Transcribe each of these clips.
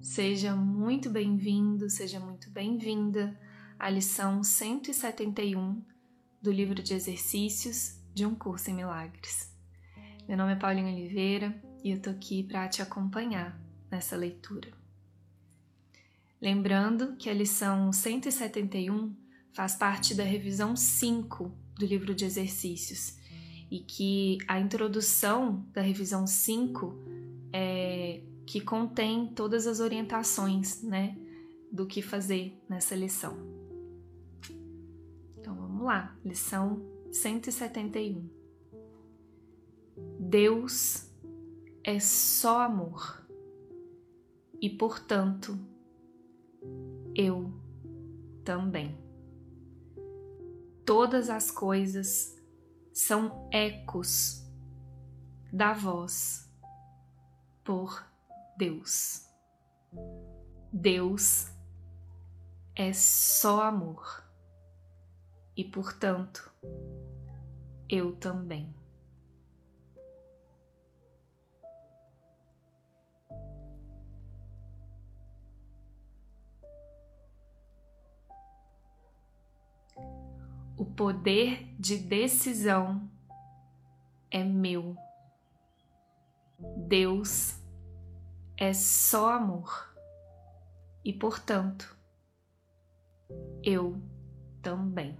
Seja muito bem-vindo, seja muito bem-vinda à lição 171 do livro de exercícios de um curso em milagres. Meu nome é Paulinha Oliveira e eu tô aqui para te acompanhar nessa leitura. Lembrando que a lição 171 faz parte da revisão 5 do livro de exercícios e que a introdução da revisão 5 é que contém todas as orientações, né, do que fazer nessa lição. Então vamos lá, lição 171. Deus é só amor e, portanto, eu também. Todas as coisas são ecos da voz por Deus. Deus é só amor e, portanto, eu também. O poder de decisão é meu. Deus é só amor e, portanto, eu também.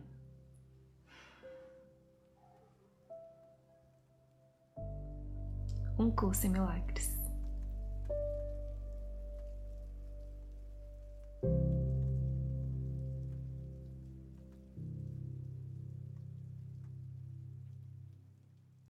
Um curso em milagres.